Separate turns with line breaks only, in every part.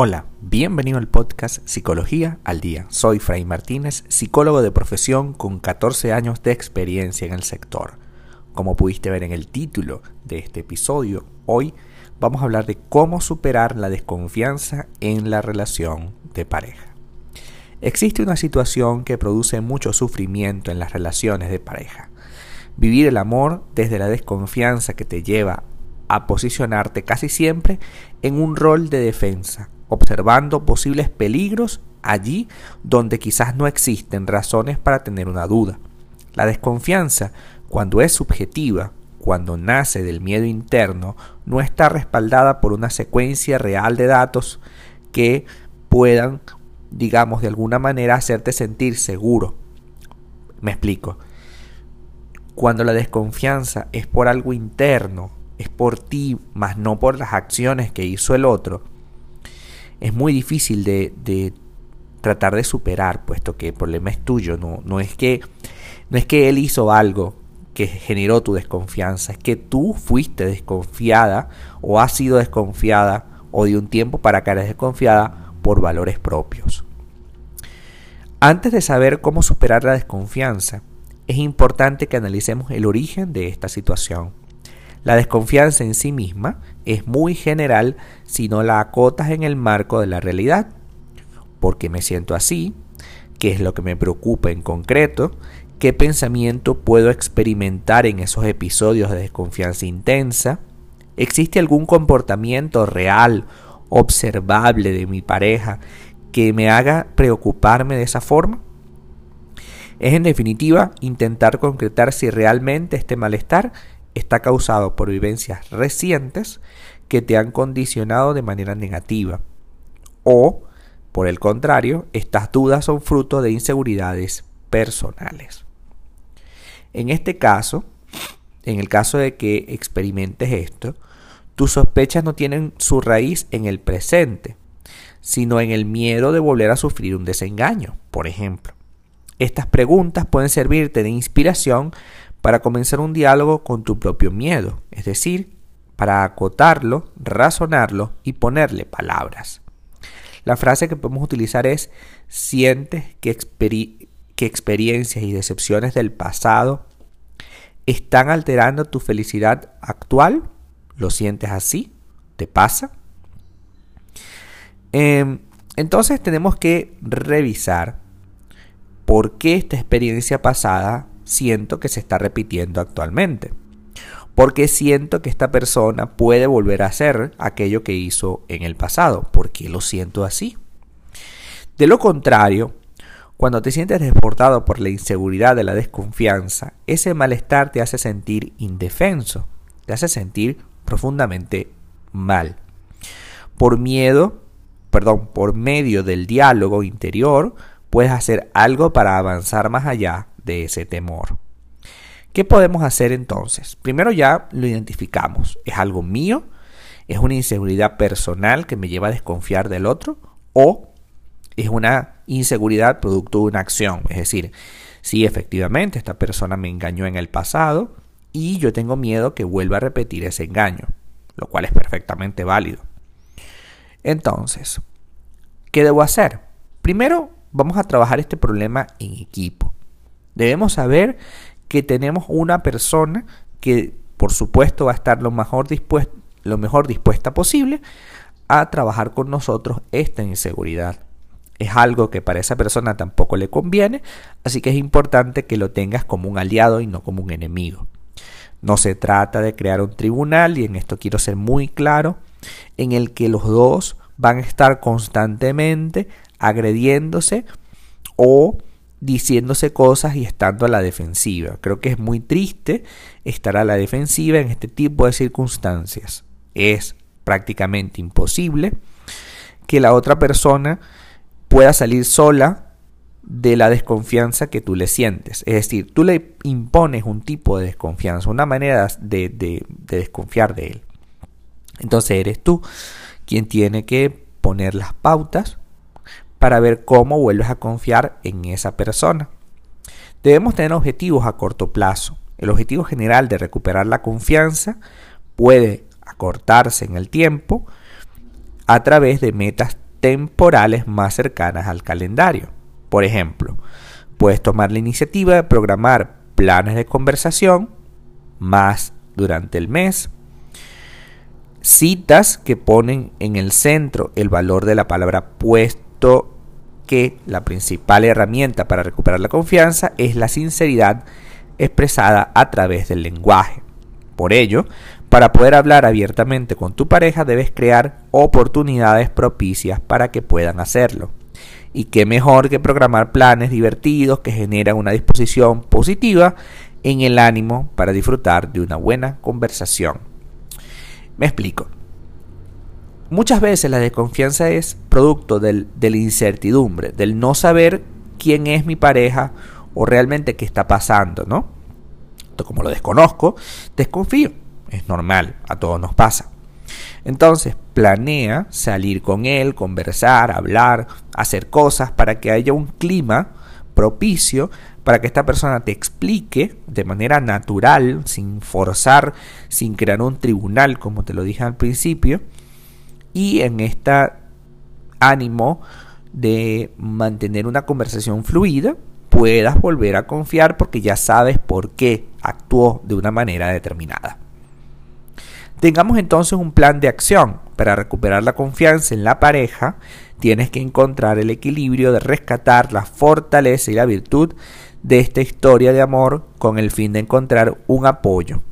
Hola, bienvenido al podcast Psicología al Día. Soy Fray Martínez, psicólogo de profesión con 14 años de experiencia en el sector. Como pudiste ver en el título de este episodio, hoy vamos a hablar de cómo superar la desconfianza en la relación de pareja. Existe una situación que produce mucho sufrimiento en las relaciones de pareja. Vivir el amor desde la desconfianza que te lleva a posicionarte casi siempre en un rol de defensa observando posibles peligros allí donde quizás no existen razones para tener una duda. La desconfianza, cuando es subjetiva, cuando nace del miedo interno, no está respaldada por una secuencia real de datos que puedan, digamos, de alguna manera hacerte sentir seguro. Me explico. Cuando la desconfianza es por algo interno, es por ti, más no por las acciones que hizo el otro, es muy difícil de, tratar de superar, puesto que el problema es tuyo, no, no, es que, no es que él hizo algo que generó tu desconfianza, es que tú fuiste desconfiada o has sido desconfiada o de un tiempo para acá eres desconfiada por valores propios. Antes de saber cómo superar la desconfianza, es importante que analicemos el origen de esta situación. La desconfianza en sí misma es muy general si no la acotas en el marco de la realidad. porque me siento así? ¿Qué es lo que me preocupa en concreto? ¿Qué pensamiento puedo experimentar en esos episodios de desconfianza intensa? ¿Existe algún comportamiento real, observable de mi pareja que me haga preocuparme de esa forma? Es en definitiva intentar concretar si realmente este malestar está causado por vivencias recientes que te han condicionado de manera negativa. O, por el contrario, estas dudas son fruto de inseguridades personales. En este caso, en el caso de que experimentes esto, tus sospechas no tienen su raíz en el presente, sino en el miedo de volver a sufrir un desengaño, por ejemplo. Estas preguntas pueden servirte de inspiración para comenzar un diálogo con tu propio miedo, es decir, para acotarlo, razonarlo y ponerle palabras. La frase que podemos utilizar es, sientes que, experiencias y decepciones del pasado están alterando tu felicidad actual. ¿Lo sientes así? ¿Te pasa? Em, entonces tenemos que revisar por qué esta experiencia pasada siento que se está repitiendo actualmente. Porque siento que esta persona puede volver a hacer aquello que hizo en el pasado. ¿Por qué lo siento así? De lo contrario, cuando te sientes desbordado por la inseguridad de la desconfianza, ese malestar te hace sentir indefenso, te hace sentir profundamente mal. Por miedo, perdón, por medio del diálogo interior, puedes hacer algo para avanzar más allá de ese temor. ¿Qué podemos hacer entonces? Primero ya lo identificamos. ¿Es algo mío? ¿Es una inseguridad personal que me lleva a desconfiar del otro? ¿O es una inseguridad producto de una acción? Es decir, si efectivamente esta persona me engañó en el pasado y yo tengo miedo que vuelva a repetir ese engaño, lo cual es perfectamente válido. Entonces, ¿qué debo hacer? Primero, vamos a trabajar este problema en equipo. Debemos saber que tenemos una persona que por supuesto va a estar lo mejor, dispuesta, lo mejor dispuesta posible a trabajar con nosotros esta inseguridad. Es algo que para esa persona tampoco le conviene, así que es importante que lo tengas como un aliado y no como un enemigo. No se trata de crear un tribunal, y en esto quiero ser muy claro, en el que los dos van a estar constantemente agrediéndose o diciéndose cosas y estando a la defensiva. Creo que es muy triste estar a la defensiva en este tipo de circunstancias. Es prácticamente imposible que la otra persona pueda salir sola de la desconfianza que tú le sientes. Es decir, tú le impones un tipo de desconfianza, una manera de, de desconfiar de él. Entonces eres tú quien tiene que poner las pautas para ver cómo vuelves a confiar en esa persona. Debemos tener objetivos a corto plazo. El objetivo general de recuperar la confianza puede acortarse en el tiempo a través de metas temporales más cercanas al calendario. Por ejemplo, puedes tomar la iniciativa de programar planes de conversación más durante el mes, citas que ponen en el centro el valor de la palabra puesto que la principal herramienta para recuperar la confianza es la sinceridad expresada a través del lenguaje. Por ello, para poder hablar abiertamente con tu pareja debes crear oportunidades propicias para que puedan hacerlo. Y qué mejor que programar planes divertidos que generan una disposición positiva en el ánimo para disfrutar de una buena conversación. Me explico. Muchas veces la desconfianza es producto de la incertidumbre, del no saber quién es mi pareja o realmente qué está pasando, ¿no? Como lo desconozco, desconfío. Es normal, a todos nos pasa. Entonces, planea salir con él, conversar, hablar, hacer cosas para que haya un clima propicio para que esta persona te explique de manera natural, sin forzar, sin crear un tribunal, como te lo dije al principio, y en este ánimo de mantener una conversación fluida, puedas volver a confiar porque ya sabes por qué actuó de una manera determinada. Tengamos entonces un plan de acción para recuperar la confianza en la pareja. Tienes que encontrar el equilibrio de rescatar la fortaleza y la virtud de esta historia de amor con el fin de encontrar un apoyo.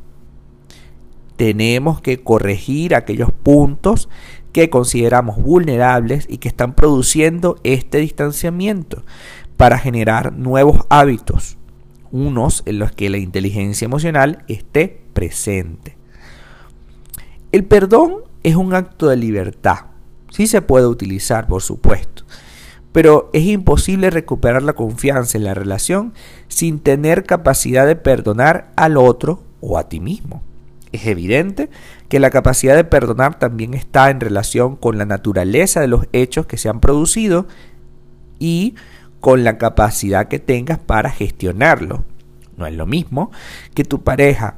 Tenemos que corregir aquellos puntos que consideramos vulnerables y que están produciendo este distanciamiento para generar nuevos hábitos, unos en los que la inteligencia emocional esté presente. El perdón es un acto de libertad. Sí se puede utilizar, por supuesto. Pero es imposible recuperar la confianza en la relación sin tener capacidad de perdonar al otro o a ti mismo. Es evidente que la capacidad de perdonar también está en relación con la naturaleza de los hechos que se han producido y con la capacidad que tengas para gestionarlo. No es lo mismo que tu pareja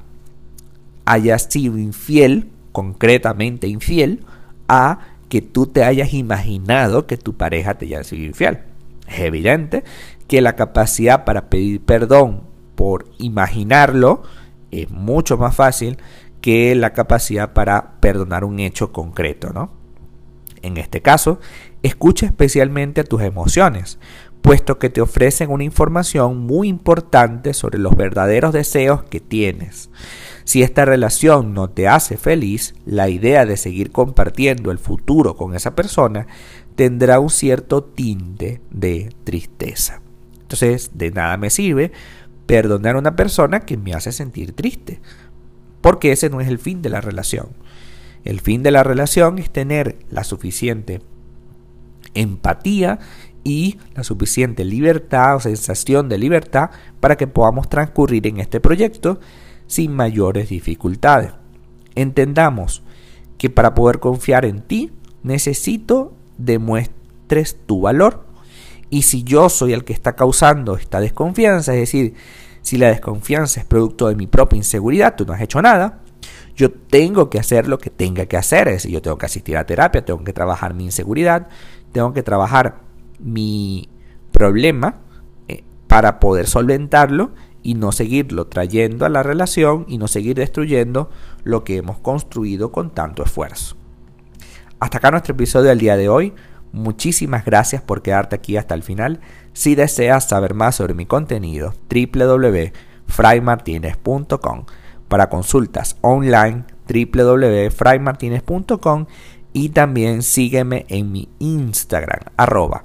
haya sido infiel concretamente infiel a que tú te hayas imaginado que tu pareja te haya sido infiel. Es evidente que la capacidad para pedir perdón por imaginarlo es mucho más fácil que la capacidad para perdonar un hecho concreto, ¿no? En este caso, escucha especialmente tus emociones, puesto que te ofrecen una información muy importante sobre los verdaderos deseos que tienes. Si esta relación no te hace feliz, la idea de seguir compartiendo el futuro con esa persona tendrá un cierto tinte de tristeza. Entonces, de nada me sirve perdonar a una persona que me hace sentir triste, porque ese no es el fin de la relación. El fin de la relación es tener la suficiente empatía y la suficiente libertad o sensación de libertad para que podamos transcurrir en este proyecto sin mayores dificultades. Entendamos que para poder confiar en ti necesito demuestres tu valor. Y si yo soy el que está causando esta desconfianza, es decir, si la desconfianza es producto de mi propia inseguridad, tú no has hecho nada, yo tengo que hacer lo que tenga que hacer. Es decir, yo tengo que asistir a terapia, tengo que trabajar mi inseguridad, tengo que trabajar mi problema eh, para poder solventarlo y no seguirlo trayendo a la relación y no seguir destruyendo lo que hemos construido con tanto esfuerzo. Hasta acá nuestro episodio del día de hoy. Muchísimas gracias por quedarte aquí hasta el final. Si deseas saber más sobre mi contenido, www.fraymartinez.com. Para consultas online, www.fraymartinez.com. Y también sígueme en mi Instagram, arroba